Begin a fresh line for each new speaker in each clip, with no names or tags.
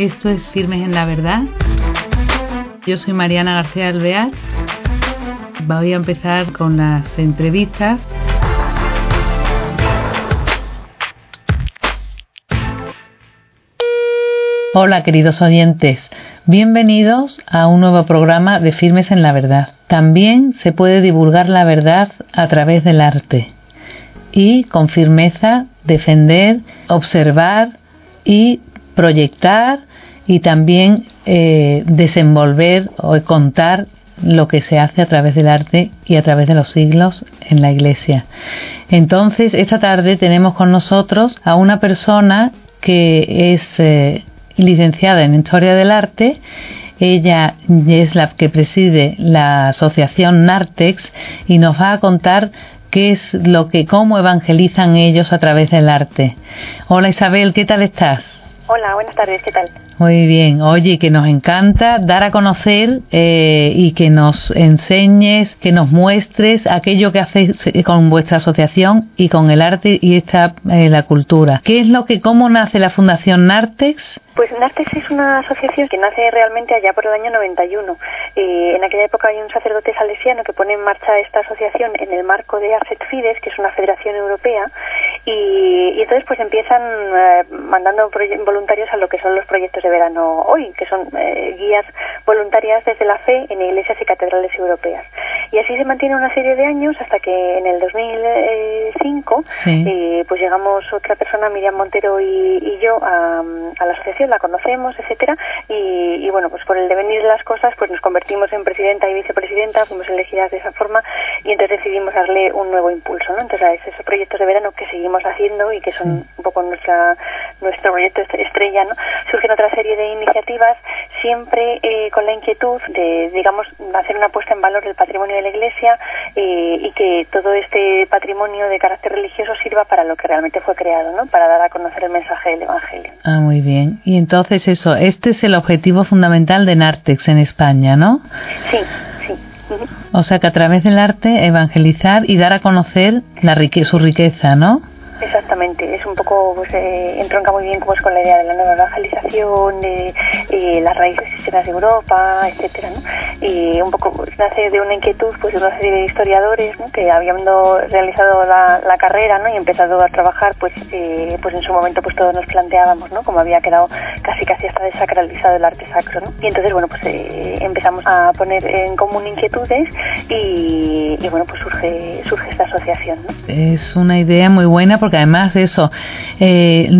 Esto es Firmes en la Verdad. Yo soy Mariana García Alvear. Voy a empezar con las entrevistas. Hola queridos oyentes, bienvenidos a un nuevo programa de Firmes en la Verdad. También se puede divulgar la verdad a través del arte y con firmeza defender, observar y proyectar y también eh, desenvolver o contar lo que se hace a través del arte y a través de los siglos en la iglesia. Entonces, esta tarde tenemos con nosotros a una persona que es eh, licenciada en Historia del Arte. Ella es la que preside la asociación Nartex y nos va a contar qué es lo que, cómo evangelizan ellos a través del arte. Hola Isabel, ¿qué tal estás?
Hola, buenas tardes, ¿qué tal?
Muy bien, oye, que nos encanta dar a conocer eh, y que nos enseñes, que nos muestres aquello que hacéis eh, con vuestra asociación y con el arte y esta eh, la cultura. ¿Qué es lo que, cómo nace la Fundación Nartex?
Pues Nartex es una asociación que nace realmente allá por el año 91. Eh, en aquella época hay un sacerdote salesiano que pone en marcha esta asociación en el marco de AFET Fides, que es una federación europea, y, entonces pues empiezan eh, mandando voluntarios a lo que son los proyectos de verano hoy, que son eh, guías voluntarias desde la fe en iglesias y catedrales europeas. Y así se mantiene una serie de años hasta que en el 2005 pues llegamos otra persona, Miriam Montero y, yo, a la asociación la conocemos, etcétera, y, bueno, pues por el devenir de las cosas, pues nos convertimos en presidenta y vicepresidenta, fuimos elegidas de esa forma, y entonces decidimos darle un nuevo impulso, ¿no? Entonces, esos proyectos de verano que seguimos haciendo y que son un poco nuestra nuestro proyecto estrella, ¿no? Surgen otra serie de iniciativas, siempre eh, con la inquietud de, digamos, hacer una puesta en valor del patrimonio de la Iglesia eh, y que todo este patrimonio de carácter religioso sirva para lo que realmente fue creado, ¿no? Para dar a conocer el mensaje del Evangelio.
Ah, muy bien. Y entonces eso, este es el objetivo fundamental de Nartex en España, ¿no?
Sí, sí.
O sea que a través del arte evangelizar y dar a conocer la su riqueza, ¿no?
Exactamente, es un poco, pues eh, entronca muy bien como es con la idea de la nueva evangelización, de eh, las raíces cristianas de Europa, etcétera, ¿no? Y un poco pues, nace de una inquietud, pues de una serie de historiadores, ¿no? Que habiendo realizado la, la carrera, ¿no? Y empezado a trabajar, pues, eh, pues en su momento, pues todos nos planteábamos, ¿no? Como había quedado casi casi hasta desacralizado el arte sacro, ¿no? Y entonces, bueno, pues eh, empezamos a poner en común inquietudes y, y, bueno, pues surge surge esta asociación, ¿no?
Es una idea muy buena porque además de eso, eh,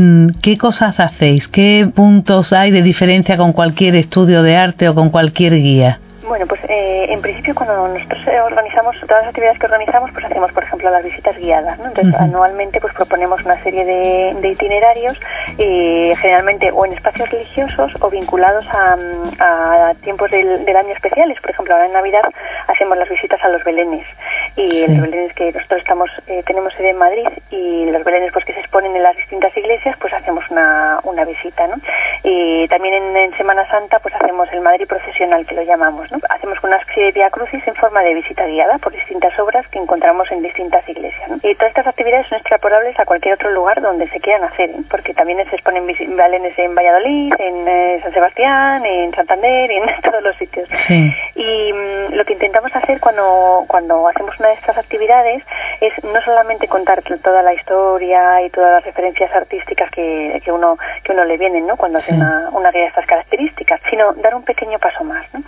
¿qué cosas hacéis? ¿Qué puntos hay de diferencia con cualquier estudio de arte o con cualquier guía?
Bueno, pues eh, en principio cuando nosotros eh, organizamos, todas las actividades que organizamos, pues hacemos, por ejemplo, las visitas guiadas, ¿no? Entonces, anualmente pues proponemos una serie de, itinerarios, eh, generalmente o en espacios religiosos o vinculados a, tiempos del, año especiales. Por ejemplo, ahora en Navidad hacemos las visitas a los belenes y los belenes que nosotros estamos, tenemos sede en Madrid y los belenes pues que se exponen en las distintas iglesias, pues hacemos una, una visita, ¿no? Y también en, en Semana Santa pues hacemos el Madrid procesional que lo llamamos, ¿no? Hacemos una especie de via crucis en forma de visita guiada por distintas obras que encontramos en distintas iglesias. Y todas estas actividades son extrapolables a cualquier otro lugar donde se quieran hacer, ¿eh? porque también se exponen balenes en Valladolid, en eh, San Sebastián, en Santander y en todos los sitios. Y mm, lo que intentamos hacer cuando, cuando hacemos una de estas actividades es no solamente contar toda la historia y todas las referencias artísticas que, que uno que uno le vienen ¿no? cuando hace una, una guía de estas características, sino dar un pequeño paso más. ¿no?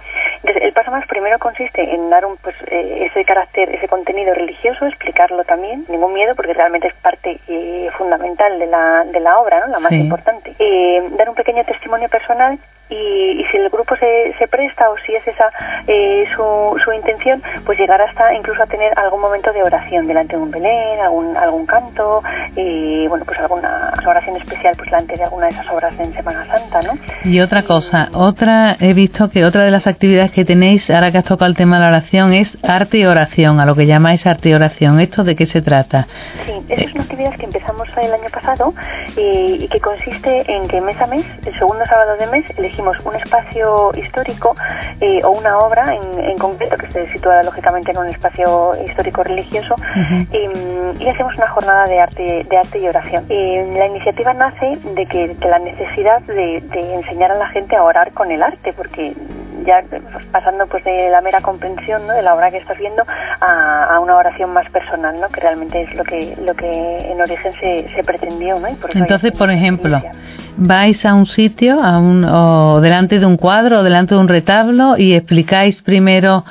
El paso más primero consiste en dar un, pues, eh, ese carácter, ese contenido religioso, explicarlo también, ningún miedo, porque realmente es parte eh, fundamental de la, de la obra, ¿no? la más importante. Eh, dar un pequeño testimonio personal y, si el grupo se, se, presta o si es esa eh, su, su, intención, pues llegar hasta incluso a tener algún momento de oración delante de un Belén, algún, algún canto y bueno, pues alguna oración especial pues delante de alguna de esas obras en Semana Santa, ¿no?
Y otra cosa, otra, he visto que otra de las actividades que tenéis, ahora que has tocado el tema de la oración, es arte y oración, a lo que llamáis arte y oración. ¿Esto de qué se trata?
Sí, esa es una actividad que empezamos el año pasado y, y que consiste en que mes a mes, el segundo sábado de mes, elegimos elegimos un espacio histórico o una obra en, concreto que esté situada lógicamente en un espacio histórico religioso y, hacemos una jornada de arte, de arte y oración. la iniciativa nace de que, la necesidad de, de enseñar a la gente a orar con el arte, porque ya pues, pasando pues de la mera comprensión ¿no? de la obra que estás viendo a, una oración más personal, ¿no? que realmente es lo que lo que en origen se, se pretendió. ¿no?
Entonces, por ejemplo, vais a un sitio, a un, o delante de un cuadro o delante de un retablo y explicáis primero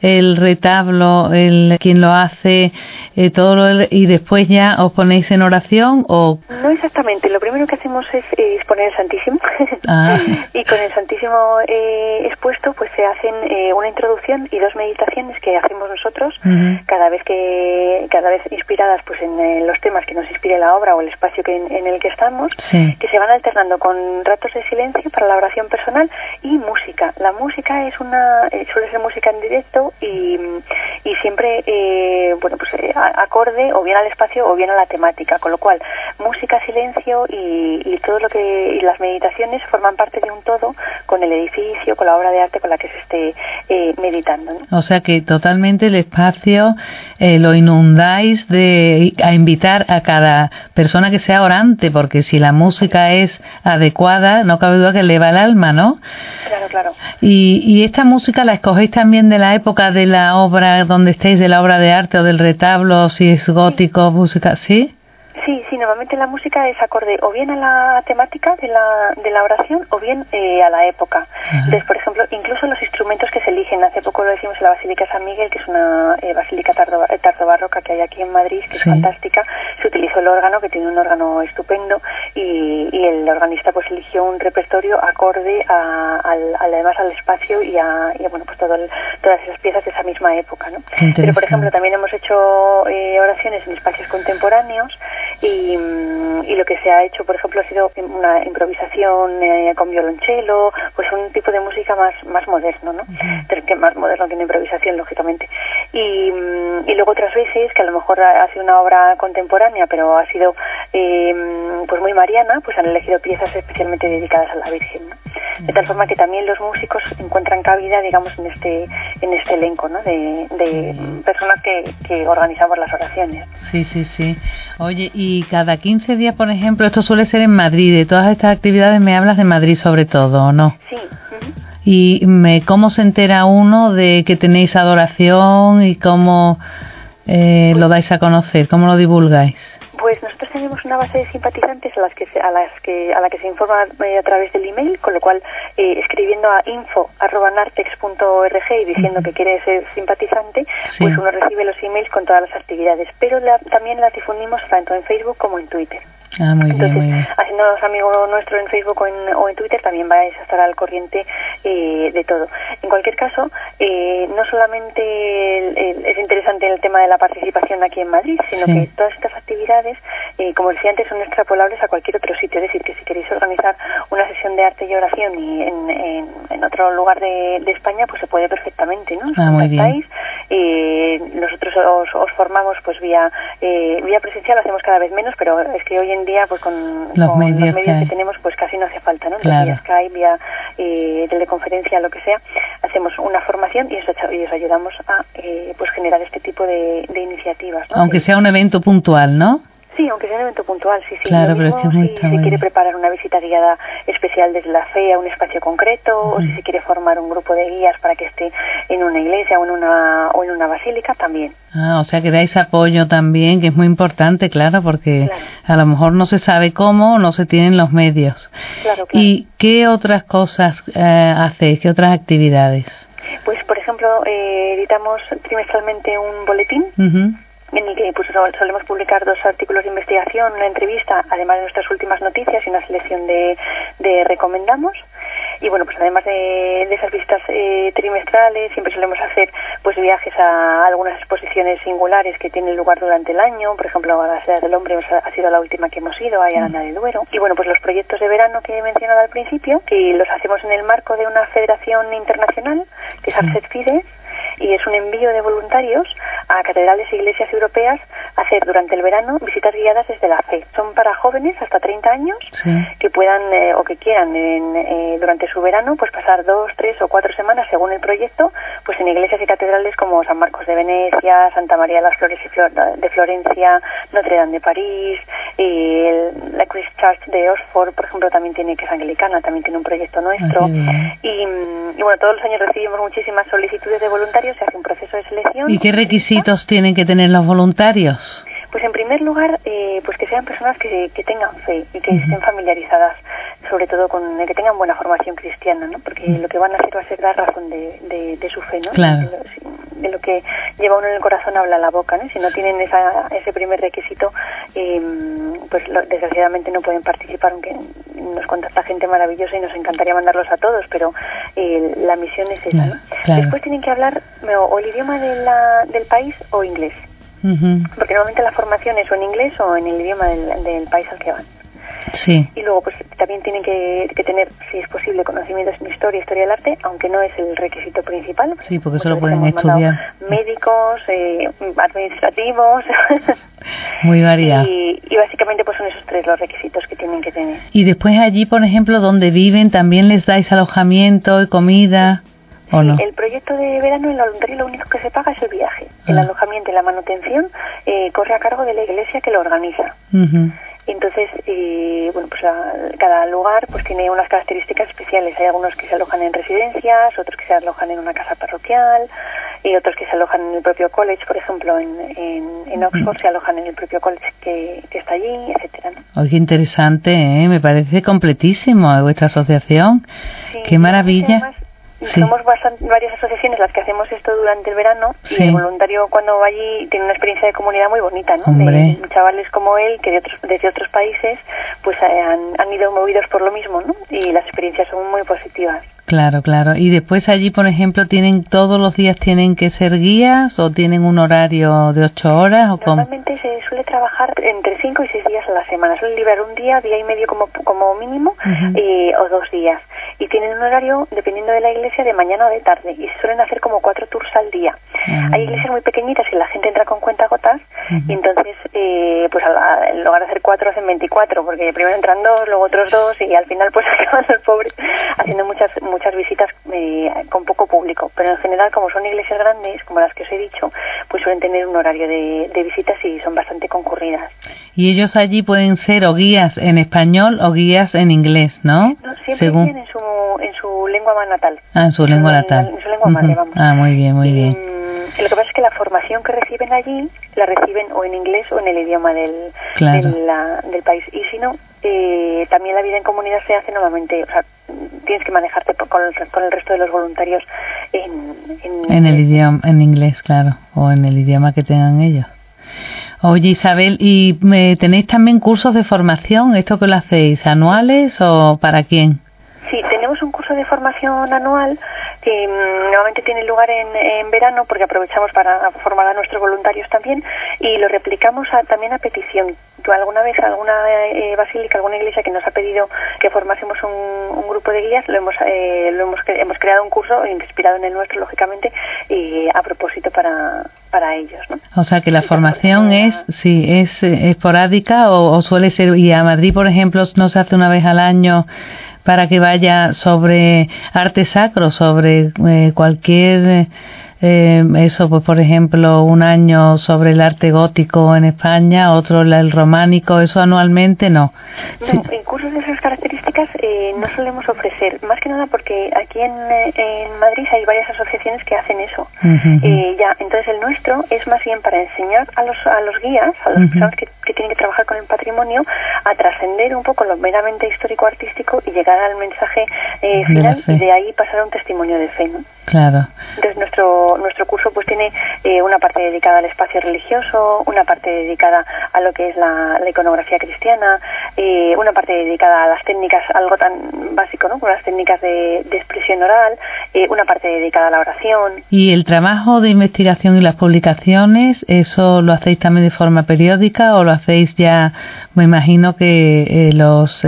el retablo, el quien lo hace, eh, todo lo, y después ya os ponéis en oración o
no exactamente. Lo primero que hacemos es, exponer el Santísimo ah. y con el Santísimo eh, expuesto, pues se hacen eh, una introducción y dos meditaciones que hacemos nosotros cada vez que cada vez inspiradas pues en los temas que nos inspire la obra o el espacio que en, el que estamos, que se van alternando con ratos de silencio para la oración personal y música. La música es una suele ser música en directo y, y siempre, eh, bueno, pues eh, acorde o bien al espacio o bien a la temática, con lo cual música, silencio y, y todo lo que y las meditaciones forman parte de un todo con el edificio, con la obra de arte con la que se esté eh, meditando.
O sea que totalmente el espacio lo inundáis de a invitar a cada persona que sea orante, porque si la música es adecuada, no cabe duda que eleva el alma, ¿no?
Claro, claro.
Y, y esta música la escogéis también de la época de la obra donde estéis, de la obra de arte o del retablo, si es gótico, música, ¿sí?
Sí, normalmente la música es acorde o bien a la temática de la, de la oración o bien eh, a la época. Entonces, por ejemplo, incluso los instrumentos que se eligen, hace poco lo decimos en la Basílica San Miguel, que es una eh, basílica tardo, eh, barroca que hay aquí en Madrid, que es fantástica, se utilizó el órgano, que tiene un órgano estupendo, y, y el organista pues eligió un repertorio acorde a, al, además al espacio y a, y bueno, pues todo todas esas piezas de esa misma época, ¿no? Pero, por ejemplo, también hemos hecho oraciones en espacios contemporáneos, y, mm, y, lo que se ha hecho, por ejemplo, ha sido una improvisación eh, con violonchelo, pues un tipo de música más más moderno, ¿no? que más moderno que una improvisación, lógicamente. Y, mm, y luego otras veces, que a lo mejor ha, sido una obra contemporánea, pero ha sido eh, pues muy mariana, pues han elegido piezas especialmente dedicadas a la Virgen, ¿no? De tal forma que también los músicos encuentran cabida, digamos, en este en este elenco, ¿no? De, de personas que, que organizamos las oraciones.
Sí, sí, sí. Oye, y cada 15 días, por ejemplo, esto suele ser en Madrid, de todas estas actividades me hablas de Madrid sobre todo, ¿no?
Sí.
¿Y me, cómo se entera uno de que tenéis adoración y cómo eh, lo dais a conocer? ¿Cómo lo divulgáis?
Tenemos una base de simpatizantes a las que a las que a la que se informa eh, a través del email, con lo cual eh, escribiendo a info@nartex.org y diciendo que quiere ser simpatizante, pues uno recibe los emails con todas las actividades, pero también las difundimos tanto en Facebook como en Twitter.
Ah, muy Entonces, bien,
haciéndonos amigo nuestro en Facebook o en, o en, Twitter, también vais a estar al corriente eh, de todo. En cualquier caso, eh, no solamente es interesante el tema de la participación aquí en Madrid, sino que todas estas actividades, eh, como decía antes, son extrapolables a cualquier otro sitio. Es decir, que si queréis organizar una sesión de arte y oración y en, en, otro lugar de, de, España, pues se puede perfectamente, ¿no?
Ah, muy bien.
nosotros os, os, formamos pues vía, vía presencial, lo hacemos cada vez menos, pero es que hoy en día pues con
los, medios,
que, tenemos pues casi no hace falta, ¿no? Vía Skype, vía eh, teleconferencia, lo que sea, hacemos una formación y os, y os ayudamos a eh, pues generar este tipo de, de iniciativas. ¿no?
Aunque sea un evento puntual, ¿no?
Sí, aunque sea un evento puntual, sí, sí.
Claro, pero es que
si se quiere preparar una visita guiada especial desde la fe a un espacio concreto, o si se quiere formar un grupo de guías para que esté en una iglesia o en una, o en una basílica, también.
Ah, o sea que dais apoyo también, que es muy importante, claro, porque a lo mejor no se sabe cómo, no se tienen los medios.
Claro, claro.
¿Y qué otras cosas eh, hacéis? ¿Qué otras actividades?
Pues, por ejemplo, eh, editamos trimestralmente un boletín en el que pues, solemos publicar dos artículos de investigación, una entrevista, además de nuestras últimas noticias y una selección de, de recomendamos. Y bueno, pues además de, esas visitas eh, trimestrales, siempre solemos hacer pues viajes a algunas exposiciones singulares que tienen lugar durante el año. Por ejemplo, a la Ciudad del Hombre ha sido la última que hemos ido, a Arana de Duero. Y bueno, pues los proyectos de verano que he mencionado al principio, que los hacemos en el marco de una federación internacional, que es Arcet Fides, y es un envío de voluntarios a catedrales e iglesias europeas a hacer durante el verano visitas guiadas desde la fe. Son para jóvenes hasta 30 años que puedan eh, o que quieran eh, durante su verano pues pasar dos, tres o cuatro semanas según el proyecto pues en iglesias y catedrales como San Marcos de Venecia, Santa María de las Flores de Florencia, Notre Dame de París, y la Christ Church de Oxford, por ejemplo, también tiene que es anglicana, también tiene un proyecto nuestro. y, bueno, todos los años recibimos muchísimas solicitudes de voluntarios, se hace un proceso de selección.
¿Y qué requisitos tienen que tener los voluntarios?
Pues en primer lugar, eh, pues que sean personas que, que tengan fe y que estén familiarizadas, sobre todo con que tengan buena formación cristiana, ¿no? Porque lo que van a hacer va a ser dar razón de, de, su fe, ¿no?
Claro.
De, lo, que lleva uno en el corazón habla la boca, ¿no? Si no tienen esa, ese primer requisito, eh, pues desgraciadamente no pueden participar, aunque nos contacta gente maravillosa y nos encantaría mandarlos a todos, pero eh, la misión es esa, ¿no? Después tienen que hablar o, el idioma de la, del país o inglés. Porque normalmente la formación es o en inglés o en el idioma del, país al que van.
Sí.
Y luego, pues también tienen que, tener, si es posible, conocimientos en historia, historia del arte, aunque no es el requisito principal.
Sí, porque eso lo pueden estudiar.
Médicos, eh, administrativos.
Muy variado.
Y, y, básicamente, pues son esos tres los requisitos que tienen que tener.
Y después allí, por ejemplo, donde viven, también les dais alojamiento y comida.
El proyecto de verano en la voluntario lo único que se paga es el viaje. El ah. alojamiento y la manutención eh, corre a cargo de la iglesia que lo organiza. Entonces, eh, bueno, pues cada lugar pues tiene unas características especiales. Hay algunos que se alojan en residencias, otros que se alojan en una casa parroquial, y otros que se alojan en el propio college, por ejemplo, en, en, Oxford se alojan en el propio college que, está allí, etcétera.
¿no? qué interesante, ¿eh? me parece completísimo vuestra asociación. qué maravilla.
Somos varias asociaciones las que hacemos esto durante el verano y el voluntario cuando va allí tiene una experiencia de comunidad muy bonita, ¿no? De chavales como él que de otros, desde otros países pues eh, han, han ido movidos por lo mismo, ¿no? Y las experiencias son muy positivas.
Claro, claro. Y después allí, por ejemplo, tienen todos los días tienen que ser guías o tienen un horario de ocho horas o
Normalmente se suele trabajar entre cinco y seis días a la semana. Suelen liberar un día, día y medio como como mínimo eh, o dos días. Y tienen un horario dependiendo de la iglesia de mañana o de tarde y suelen hacer como cuatro tours al día. Ah. Hay iglesias muy pequeñitas y la gente entra con cuenta gotas y entonces eh, pues en lugar de hacer cuatro hacen veinticuatro porque primero entran dos, luego otros dos y al final pues acaban los pobres haciendo muchas muchas visitas eh, con poco público, pero en general como son iglesias grandes, como las que os he dicho, pues suelen tener un horario de, visitas y son bastante concurridas.
Y ellos allí pueden ser o guías en español o guías en inglés, ¿no?
siempre Según... en su, en su lengua natal.
Ah, en su lengua natal.
En su lengua madre, vamos.
Ah, muy bien, muy bien.
Lo que pasa es que la formación que reciben allí la reciben o en inglés o en el idioma del, del país. Y si no, eh, también la vida en comunidad se hace normalmente, o sea, tienes que manejarte con el, con el resto de los voluntarios en,
en, el idioma, en inglés, claro, o en el idioma que tengan ellos. Oye Isabel, ¿y me, tenéis también cursos de formación? ¿Esto que lo hacéis anuales o para quién?
Sí, tenemos un curso de formación anual que mm, normalmente tiene lugar en, verano porque aprovechamos para formar a nuestros voluntarios también y lo replicamos también a petición. Alguna vez alguna eh, basílica, alguna iglesia que nos ha pedido que formásemos un, grupo de guías, lo hemos, eh, lo hemos, hemos creado un curso inspirado en el nuestro, lógicamente, y a propósito para, para ellos. ¿no?
O sea que la formación es, sí, es esporádica o, o suele ser, y a Madrid, por ejemplo, no se hace una vez al año para que vaya sobre arte sacro, sobre eh, cualquier eh, eso, pues por ejemplo, un año sobre el arte gótico en España, otro el románico, eso anualmente no.
no En cursos de esas características eh, no solemos ofrecer, más que nada porque aquí en, en Madrid hay varias asociaciones que hacen eso. eh, ya, entonces el nuestro es más bien para enseñar a los, a los guías, a las personas que, que, tienen que trabajar con el patrimonio, a trascender un poco lo meramente histórico-artístico y llegar al mensaje eh, final y de ahí pasar a un testimonio de fe. ¿no?
Claro.
Entonces nuestro nuestro curso pues tiene eh, una parte dedicada al espacio religioso, una parte dedicada a lo que es la, iconografía cristiana, eh, una parte dedicada a las técnicas, algo tan básico, ¿no? Con las técnicas de, expresión oral, eh, una parte dedicada a la oración.
¿Y el trabajo de investigación y las publicaciones, eso lo hacéis también de forma periódica o lo hacéis ya, me imagino que los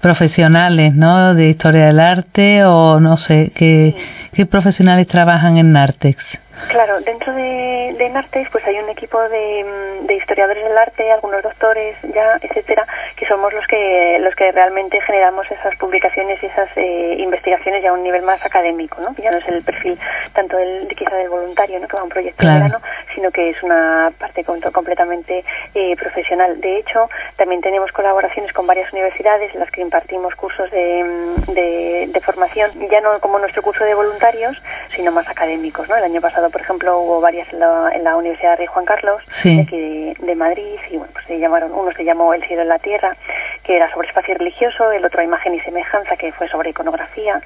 profesionales, ¿no? De historia del arte o no sé, que... ¿Qué profesionales trabajan en Nartex?
Claro, dentro de, de Nartes pues hay un equipo de, de, historiadores del arte, algunos doctores ya, etcétera, que somos los que los que realmente generamos esas publicaciones y esas eh, investigaciones ya a un nivel más académico, ¿no? Ya no es el perfil tanto del, quizá del voluntario, ¿no? Que va a un proyecto de verano, sino que es una parte completamente eh, profesional. De hecho, también tenemos colaboraciones con varias universidades en las que impartimos cursos de, de, de formación, ya no como nuestro curso de sino más académicos, ¿no? El año pasado, por ejemplo, hubo varias en la, en la Universidad de Rey Juan Carlos, de aquí de, Madrid, y bueno, pues se llamaron, uno se llamó El cielo en la tierra, que era sobre espacio religioso, el otro Imagen y semejanza, que fue sobre iconografía,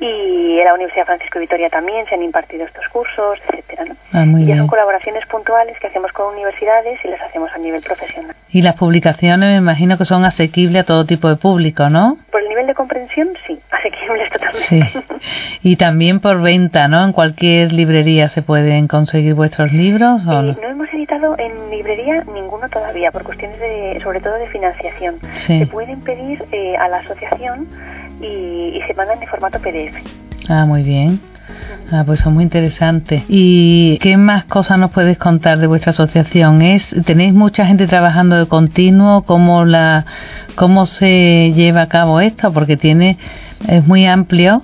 y en la Universidad Francisco de Vitoria también se han impartido estos cursos, etcétera, ¿no?
Ah,
y ya son colaboraciones puntuales que hacemos con universidades y las hacemos a nivel profesional.
Y las publicaciones me imagino que son asequibles a todo tipo de público, ¿no?
Por el nivel de comprensión, sí, asequibles totalmente.
Sí. Y también por venta, ¿no? En cualquier librería se pueden conseguir vuestros libros. ¿o
no? no hemos editado en librería ninguno todavía por cuestiones de, sobre todo de financiación. Se pueden pedir eh, a la asociación y, y se mandan en formato PDF.
Ah, muy bien. Ah, pues son muy interesantes. ¿Y qué más cosas nos puedes contar de vuestra asociación? ¿Es, ¿Tenéis mucha gente trabajando de continuo? ¿Cómo, la, ¿Cómo se lleva a cabo esto? Porque tiene, es muy amplio,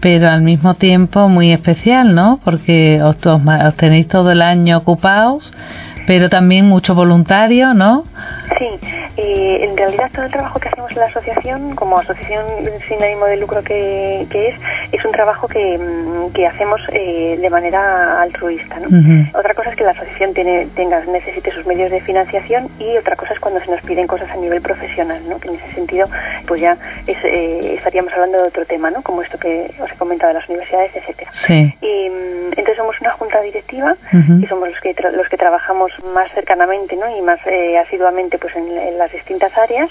pero al mismo tiempo muy especial, ¿no? Porque os, os tenéis todo el año ocupados, pero también mucho voluntario, ¿no?
Sí, eh, en realidad todo el trabajo que hacemos en la asociación, como asociación sin ánimo de lucro que, que es, es un trabajo que, mm, que hacemos eh, de manera altruista. ¿no? Otra cosa es que la asociación tiene, tenga, necesite sus medios de financiación y otra cosa es cuando se nos piden cosas a nivel profesional, ¿no? que en ese sentido pues ya es, eh, estaríamos hablando de otro tema, ¿no? como esto que os he comentado de las universidades, etcétera.
Sí.
Y, mm, entonces somos una junta directiva y somos los que, los que trabajamos más cercanamente ¿no? y más asiduamente pues en, en las distintas áreas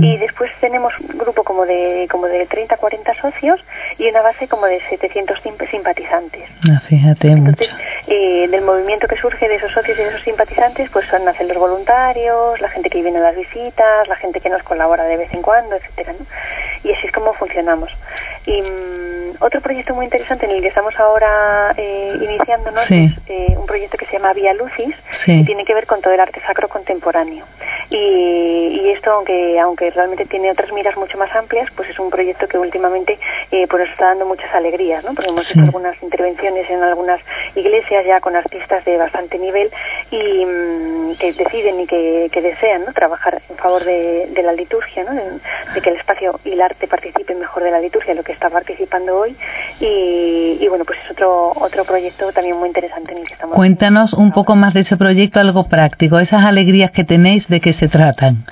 y después tenemos un grupo como de como de 30 40 socios y una base como de 700 simpatizantes.
Ah, fíjate
Entonces, eh, del movimiento que surge de esos socios y de esos simpatizantes, pues son nacen los voluntarios, la gente que viene a las visitas, la gente que nos colabora de vez en cuando, etcétera, ¿no? Y así es como funcionamos. Y mm, otro proyecto muy interesante en el que estamos ahora eh, iniciándonos es eh, un proyecto que se llama Vía Lucis, tiene que ver con todo el arte sacro contemporáneo. Y, y, esto, aunque aunque realmente tiene otras miras mucho más amplias, pues es un proyecto que últimamente eh, pues nos está dando muchas alegrías, ¿no? Porque hemos hecho algunas intervenciones en algunas iglesias ya con artistas de bastante nivel y mm, que deciden y que, que, desean ¿no? trabajar en favor de, de la liturgia, ¿no? De, de, que el espacio y el arte participen mejor de la liturgia, lo que está participando hoy. Y, y bueno, pues es otro otro proyecto también muy interesante en el que estamos.
Cuéntanos un poco más de ese proyecto, algo práctico, esas alegrías que tenéis, de qué se tratan.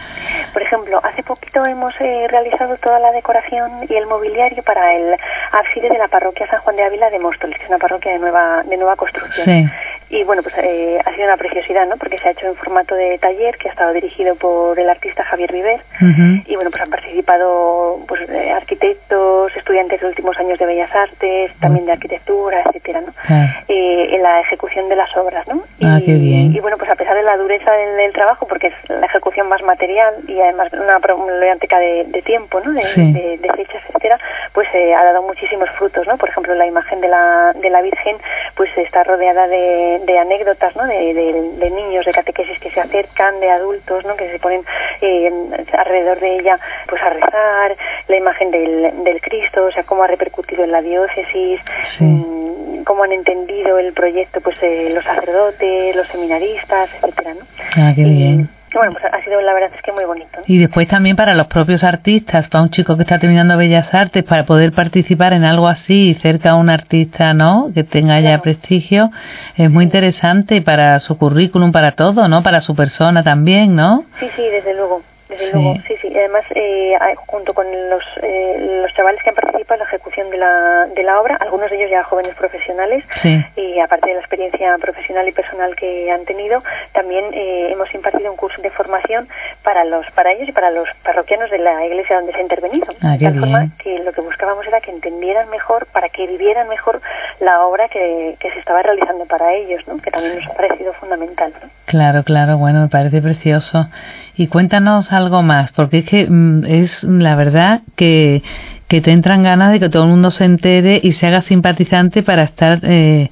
Por ejemplo, hace poquito hemos eh, realizado toda la decoración y el mobiliario para el ábside de la parroquia San Juan de Ávila de Móstoles, que es una parroquia de nueva de nueva construcción.
Sí.
Y bueno, pues eh, ha sido una preciosidad, ¿no? Porque se ha hecho en formato de taller que ha estado dirigido por el artista Javier Viver.
Uh -huh.
Y bueno, pues han participado pues eh, arquitectos, estudiantes de últimos años de bellas artes, también de arquitectura, etcétera, ¿no?
Ah.
Eh, en la ejecución de las obras, ¿no?
Ah,
y,
qué bien.
y bueno, pues a pesar de la dureza del, del, trabajo, porque es la ejecución más material y además una problemática de, de tiempo, ¿no? De,
sí.
de, de, fechas, etcétera, pues eh, ha dado muchísimos frutos, ¿no? Por ejemplo, la imagen de la, de la Virgen, pues está rodeada de, de anécdotas, ¿no? De, de, niños de catequesis que se acercan, de adultos, ¿no? Que se ponen eh, alrededor de ella, pues a rezar, la imagen del, del Cristo, o sea, cómo ha repercutido en la diócesis,
sí.
mmm, cómo han entendido el proyecto, pues eh, los sacerdotes, los seminaristas, etcétera, ¿no?
Ah, qué bien
bueno, pues ha sido la verdad es que muy bonito. ¿no?
Y después también para los propios artistas, para un chico que está terminando Bellas Artes, para poder participar en algo así cerca a un artista, ¿no? Que tenga ya prestigio, es muy interesante para su currículum, para todo, ¿no? Para su persona también, ¿no?
Sí, sí, desde luego. Desde
Sí.
luego, sí, sí. Y además, eh, junto con los, eh, los chavales que han participado en la ejecución de la, de la obra, algunos de ellos ya jóvenes profesionales,
Sí.
y aparte de la experiencia profesional y personal que han tenido, también eh, hemos impartido un curso de formación para los para ellos y para los parroquianos de la iglesia donde se ha intervenido.
Ah,
de tal forma que lo que buscábamos era que entendieran mejor, para que vivieran mejor la obra que, que se estaba realizando para ellos, ¿no? que también nos ha parecido fundamental. ¿no?
Claro, claro, bueno, me parece precioso. Y cuéntanos algo más, porque es que mm, es la verdad que, que te entran ganas de que todo el mundo se entere y se haga simpatizante para estar eh,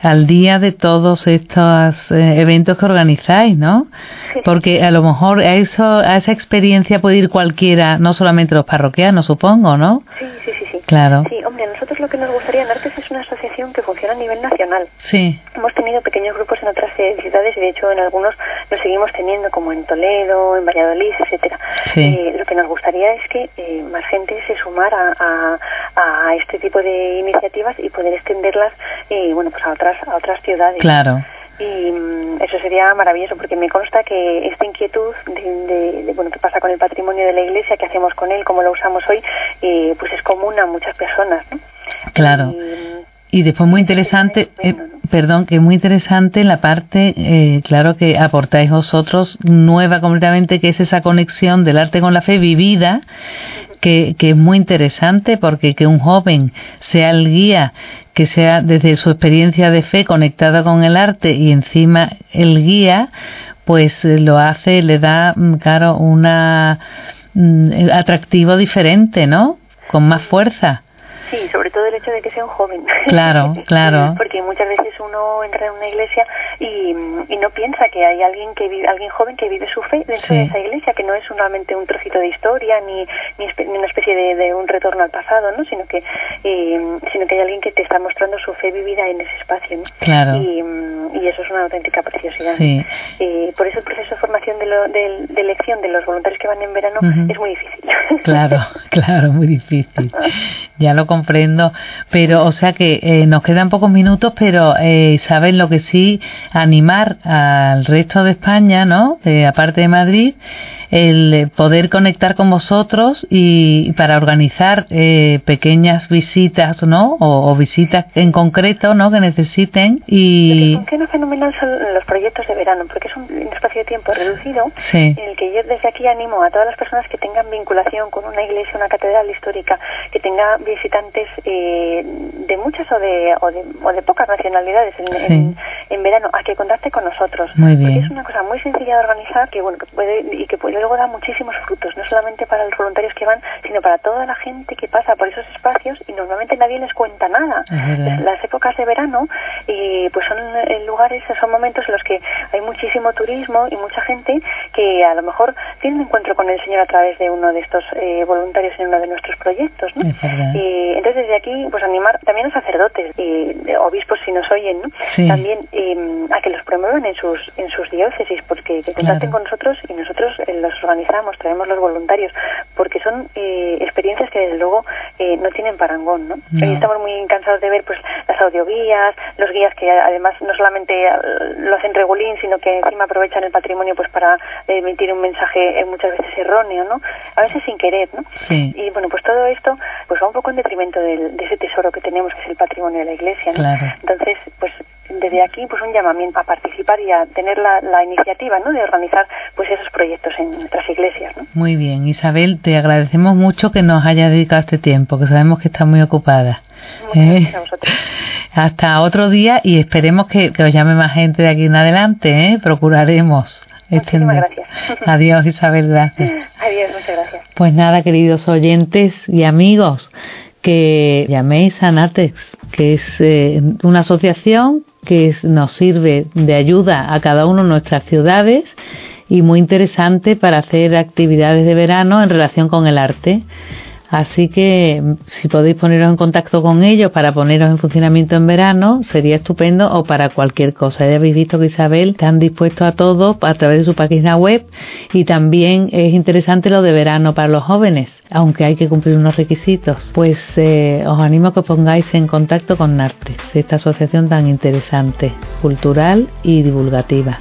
al día de todos estos eh, eventos que organizáis, ¿no? Porque a lo mejor a, eso, a esa experiencia puede ir cualquiera, no solamente los parroquianos, supongo, ¿no?
Sí, sí, sí.
Claro.
Sí, hombre, nosotros lo que nos gustaría en Artes es una asociación que funciona a nivel nacional.
Sí.
Hemos tenido pequeños grupos en otras ciudades y de hecho en algunos los seguimos teniendo como en Toledo, en Valladolid, etcétera.
Sí.
Eh, lo que nos gustaría es que eh, más gente se sumara a, a, este tipo de iniciativas y poder extenderlas eh, bueno pues a otras a otras ciudades.
Claro
y mm, eso sería maravilloso porque me consta que esta inquietud de, de, bueno qué pasa con el patrimonio de la iglesia qué hacemos con él cómo lo usamos hoy eh, pues es común a muchas personas ¿no?
claro. Y, después muy interesante eh, perdón que es muy interesante la parte eh, claro que aportáis vosotros nueva completamente que es esa conexión del arte con la fe vivida que, que es muy interesante porque que un joven sea el guía que sea desde su experiencia de fe conectada con el arte y encima el guía, pues eh, lo hace, le da, mm, claro, una mm, atractivo diferente, ¿no? Con más fuerza.
Sí, sobre todo el hecho de que sea un joven.
Claro, claro.
Porque muchas veces uno entra en una iglesia y, y no piensa que hay alguien que vive, alguien joven que vive su fe dentro de esa iglesia, que no es solamente un trocito de historia ni, ni, una especie de, de, un retorno al pasado, ¿no? Sino que, eh, sino que hay alguien que te está mostrando su fe vivida en ese espacio, ¿no?
Claro.
Y, y eso es una auténtica preciosidad.
Sí.
Eh, por eso el proceso de formación de, lo, de, de, elección de los voluntarios que van en verano es muy difícil.
Claro, claro, muy difícil. Ya lo comprendo, pero o sea que eh, nos quedan pocos minutos, pero eh, saben lo que sí, animar al resto de España, ¿no? De, aparte de Madrid, el poder conectar con vosotros y para organizar eh, pequeñas visitas, ¿no? O, visitas en concreto, ¿no? Que necesiten y...
Lo que fenomenal son los proyectos de verano, porque es un, espacio de tiempo reducido
sí.
en el que yo desde aquí animo a todas las personas que tengan vinculación con una iglesia, una catedral histórica, que tenga visitantes eh, de muchas o de, o de, o de pocas nacionalidades en,
sí.
en, en, verano, a que contacte con nosotros.
Muy bien.
Porque es una cosa muy sencilla de organizar que, bueno, que puede, y que puede luego da muchísimos frutos, no solamente para los voluntarios que van, sino para toda la gente que pasa por esos espacios y normalmente nadie les cuenta nada. Las épocas de verano eh, pues son lugares, son momentos en los que hay muchísimo turismo y mucha gente que a lo mejor tiene un encuentro con el Señor a través de uno de estos eh, voluntarios en uno de nuestros proyectos. ¿no?
Eh,
entonces desde aquí pues animar también a sacerdotes, eh, obispos si nos oyen, ¿no?
sí.
también eh, a que los promuevan en sus en sus diócesis porque que contacten
claro.
con nosotros y nosotros los organizamos, traemos los voluntarios, porque son eh, experiencias que desde luego eh, no tienen parangón, ¿no?
no.
Estamos muy cansados de ver pues las audioguías, los guías que además no solamente lo hacen regulín, sino que encima aprovechan el patrimonio pues para emitir un mensaje muchas veces erróneo, ¿no? A veces sin querer, ¿no?
Sí.
Y bueno, pues todo esto pues va un poco en detrimento del, de ese tesoro que tenemos que es el patrimonio de la Iglesia, ¿no?
Claro.
Entonces, pues desde aquí pues un llamamiento a participar y a tener la, la, iniciativa ¿no? de organizar pues esos proyectos en nuestras iglesias ¿no?
muy bien Isabel te agradecemos mucho que nos haya dedicado este tiempo que sabemos que está muy ocupada
eh, a vosotros.
hasta otro día y esperemos que, que, os llame más gente de aquí en adelante ¿eh? procuraremos
Muchísimas gracias.
Adiós Isabel, gracias.
Adiós, muchas gracias.
Pues nada, queridos oyentes y amigos, que llaméis a Natex, que es eh, una asociación que nos sirve de ayuda a cada uno de nuestras ciudades y muy interesante para hacer actividades de verano en relación con el arte. Así que si podéis poneros en contacto con ellos para poneros en funcionamiento en verano, sería estupendo o para cualquier cosa. Ya habéis visto que Isabel están dispuestos a todo a través de su página web y también es interesante lo de verano para los jóvenes, aunque hay que cumplir unos requisitos. Pues eh, os animo a que os pongáis en contacto con Nartes, esta asociación tan interesante, cultural y divulgativa.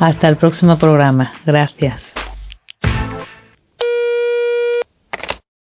Hasta el próximo programa. Gracias.